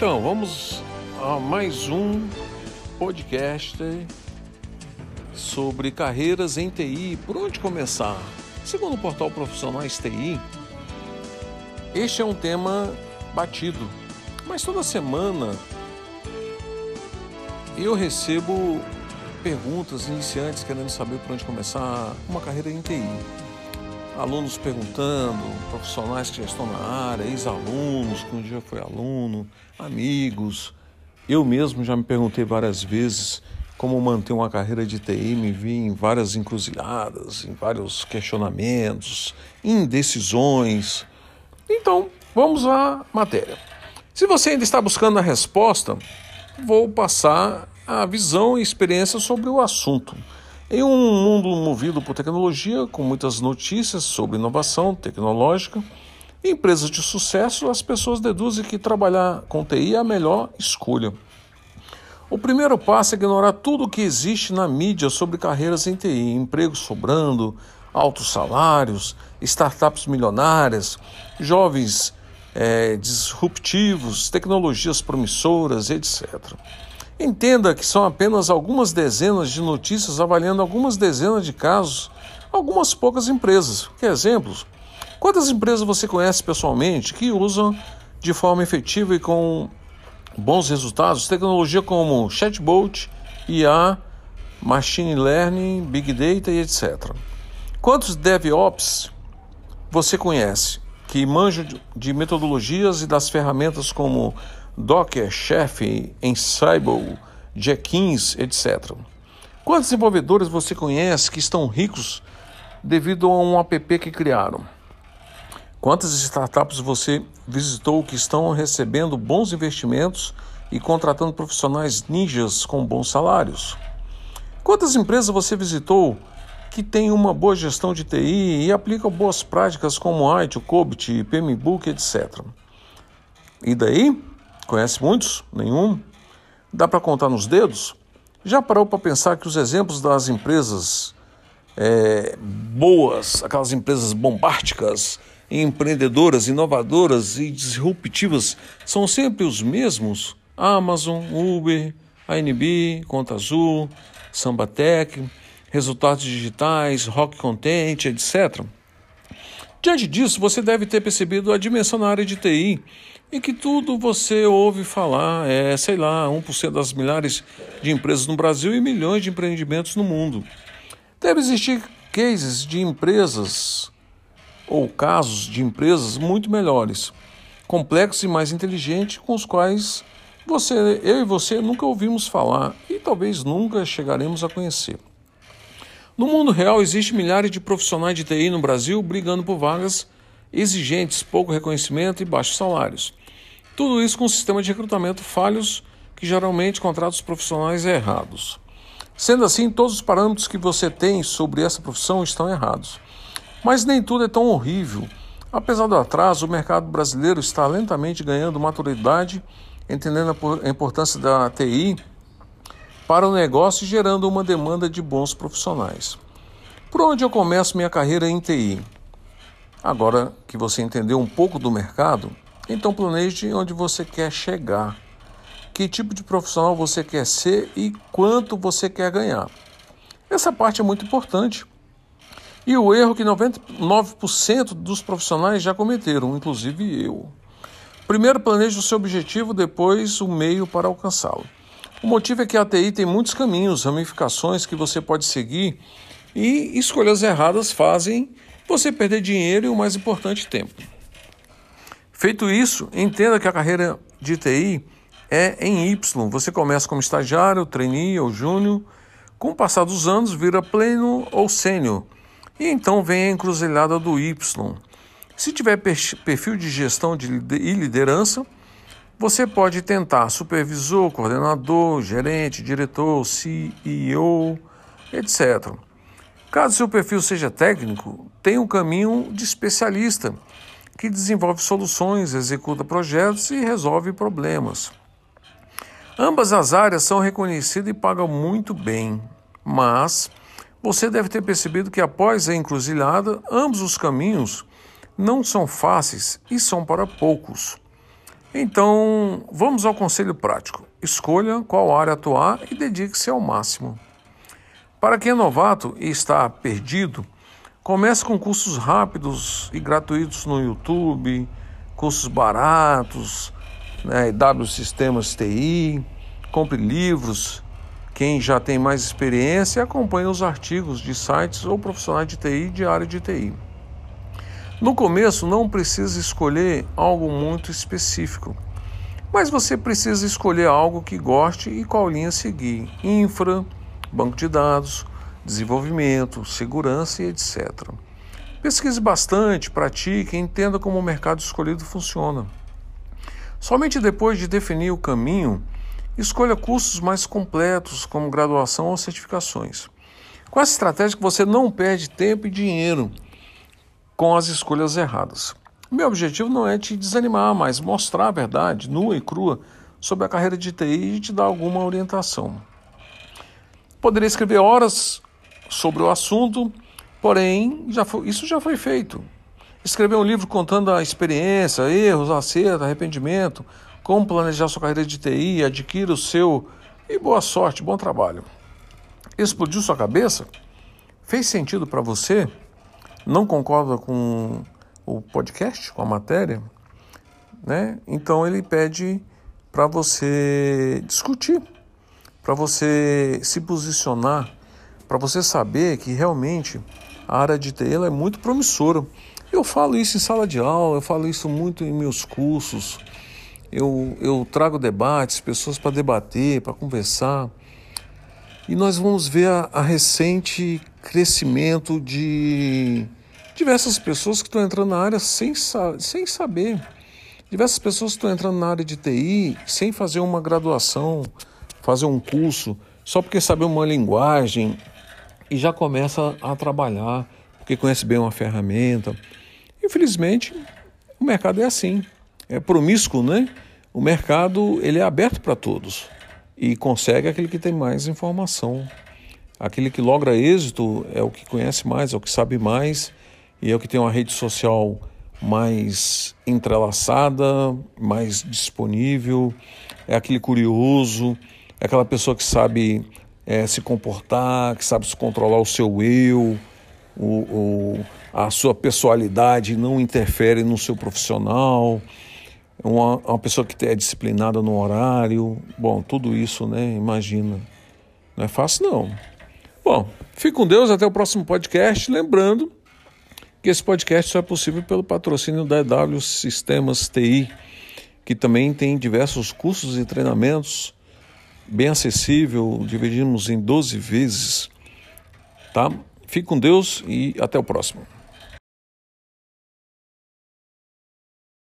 Então, vamos a mais um podcast sobre carreiras em TI. Por onde começar? Segundo o portal Profissionais TI, este é um tema batido, mas toda semana eu recebo perguntas iniciantes querendo saber por onde começar uma carreira em TI. Alunos perguntando, profissionais que já estão na área, ex-alunos que um dia foi aluno, amigos, eu mesmo já me perguntei várias vezes como manter uma carreira de TI, me vi em várias encruzilhadas, em vários questionamentos, indecisões. Então, vamos à matéria. Se você ainda está buscando a resposta, vou passar a visão e experiência sobre o assunto. Em um mundo movido por tecnologia, com muitas notícias sobre inovação tecnológica, em empresas de sucesso, as pessoas deduzem que trabalhar com TI é a melhor escolha. O primeiro passo é ignorar tudo o que existe na mídia sobre carreiras em TI, empregos sobrando, altos salários, startups milionárias, jovens é, disruptivos, tecnologias promissoras, etc. Entenda que são apenas algumas dezenas de notícias avaliando algumas dezenas de casos, algumas poucas empresas. Que exemplos? Quantas empresas você conhece pessoalmente que usam de forma efetiva e com bons resultados tecnologia como chatbot, IA, machine learning, big data e etc. Quantos DevOps você conhece que manjam de metodologias e das ferramentas como Docker, Chef, Ansible, Jenkins, etc. Quantos desenvolvedores você conhece que estão ricos devido a um app que criaram? Quantas startups você visitou que estão recebendo bons investimentos e contratando profissionais ninjas com bons salários? Quantas empresas você visitou que têm uma boa gestão de TI e aplicam boas práticas como IT, COBIT, PMBOK, etc. E daí? Conhece muitos? Nenhum? Dá para contar nos dedos? Já parou para pensar que os exemplos das empresas é, boas, aquelas empresas bombásticas, empreendedoras, inovadoras e disruptivas são sempre os mesmos? Amazon, Uber, ANB, Conta Azul, Sambatec, resultados digitais, Rock Content, etc. Diante disso, você deve ter percebido a dimensão na área de TI e que tudo você ouve falar é, sei lá, 1% das milhares de empresas no Brasil e milhões de empreendimentos no mundo. Deve existir cases de empresas ou casos de empresas muito melhores, complexos e mais inteligentes, com os quais você, eu e você nunca ouvimos falar e talvez nunca chegaremos a conhecer. No mundo real, existem milhares de profissionais de TI no Brasil brigando por vagas exigentes, pouco reconhecimento e baixos salários. Tudo isso com um sistema de recrutamento falhos que geralmente contrata os profissionais errados. Sendo assim, todos os parâmetros que você tem sobre essa profissão estão errados. Mas nem tudo é tão horrível. Apesar do atraso, o mercado brasileiro está lentamente ganhando maturidade, entendendo a importância da TI para o negócio e gerando uma demanda de bons profissionais. Por onde eu começo minha carreira em TI? Agora que você entendeu um pouco do mercado, então planeje onde você quer chegar, que tipo de profissional você quer ser e quanto você quer ganhar. Essa parte é muito importante, e o erro que 99% dos profissionais já cometeram, inclusive eu. Primeiro planeje o seu objetivo, depois o meio para alcançá-lo. O motivo é que a TI tem muitos caminhos, ramificações que você pode seguir e escolhas erradas fazem você perder dinheiro e o mais importante, tempo. Feito isso, entenda que a carreira de TI é em Y. Você começa como estagiário, trainee ou júnior, com o passar dos anos vira pleno ou sênior E então vem a encruzilhada do Y. Se tiver perfil de gestão e liderança, você pode tentar supervisor, coordenador, gerente, diretor, CEO, etc. Caso seu perfil seja técnico, tem um caminho de especialista, que desenvolve soluções, executa projetos e resolve problemas. Ambas as áreas são reconhecidas e pagam muito bem, mas você deve ter percebido que após a encruzilhada, ambos os caminhos não são fáceis e são para poucos. Então, vamos ao conselho prático. Escolha qual área atuar e dedique-se ao máximo. Para quem é novato e está perdido, comece com cursos rápidos e gratuitos no YouTube, cursos baratos, né, W Sistemas TI, compre livros. Quem já tem mais experiência acompanhe os artigos de sites ou profissionais de TI de área de TI. No começo não precisa escolher algo muito específico, mas você precisa escolher algo que goste e qual linha seguir: infra, banco de dados, desenvolvimento, segurança e etc. Pesquise bastante, pratique e entenda como o mercado escolhido funciona. Somente depois de definir o caminho, escolha cursos mais completos, como graduação ou certificações. Com essa estratégia, você não perde tempo e dinheiro com as escolhas erradas. Meu objetivo não é te desanimar, mas mostrar a verdade nua e crua sobre a carreira de TI e te dar alguma orientação. Poderia escrever horas sobre o assunto, porém já foi, isso já foi feito escrever um livro contando a experiência, erros, acerto, arrependimento, como planejar sua carreira de TI, adquira o seu e boa sorte, bom trabalho. Explodiu sua cabeça? Fez sentido para você? Não concorda com o podcast, com a matéria? Né? Então ele pede para você discutir, para você se posicionar, para você saber que realmente a área de TI é muito promissora. Eu falo isso em sala de aula, eu falo isso muito em meus cursos. Eu, eu trago debates, pessoas para debater, para conversar. E nós vamos ver a, a recente crescimento de diversas pessoas que estão entrando na área sem, sem saber. Diversas pessoas estão entrando na área de TI sem fazer uma graduação, fazer um curso, só porque sabe uma linguagem e já começa a trabalhar, porque conhece bem uma ferramenta. Infelizmente, o mercado é assim, é promíscuo, né? O mercado ele é aberto para todos e consegue aquele que tem mais informação. Aquele que logra êxito é o que conhece mais, é o que sabe mais e é o que tem uma rede social mais entrelaçada, mais disponível, é aquele curioso, é aquela pessoa que sabe é, se comportar, que sabe se controlar o seu eu, o, o a sua personalidade não interfere no seu profissional, uma, uma pessoa que é disciplinada no horário, bom, tudo isso, né? Imagina. Não é fácil, não. Bom, fique com Deus, até o próximo podcast. Lembrando que esse podcast só é possível pelo patrocínio da EW Sistemas TI, que também tem diversos cursos e treinamentos bem acessível, dividimos em 12 vezes, tá? Fique com Deus e até o próximo.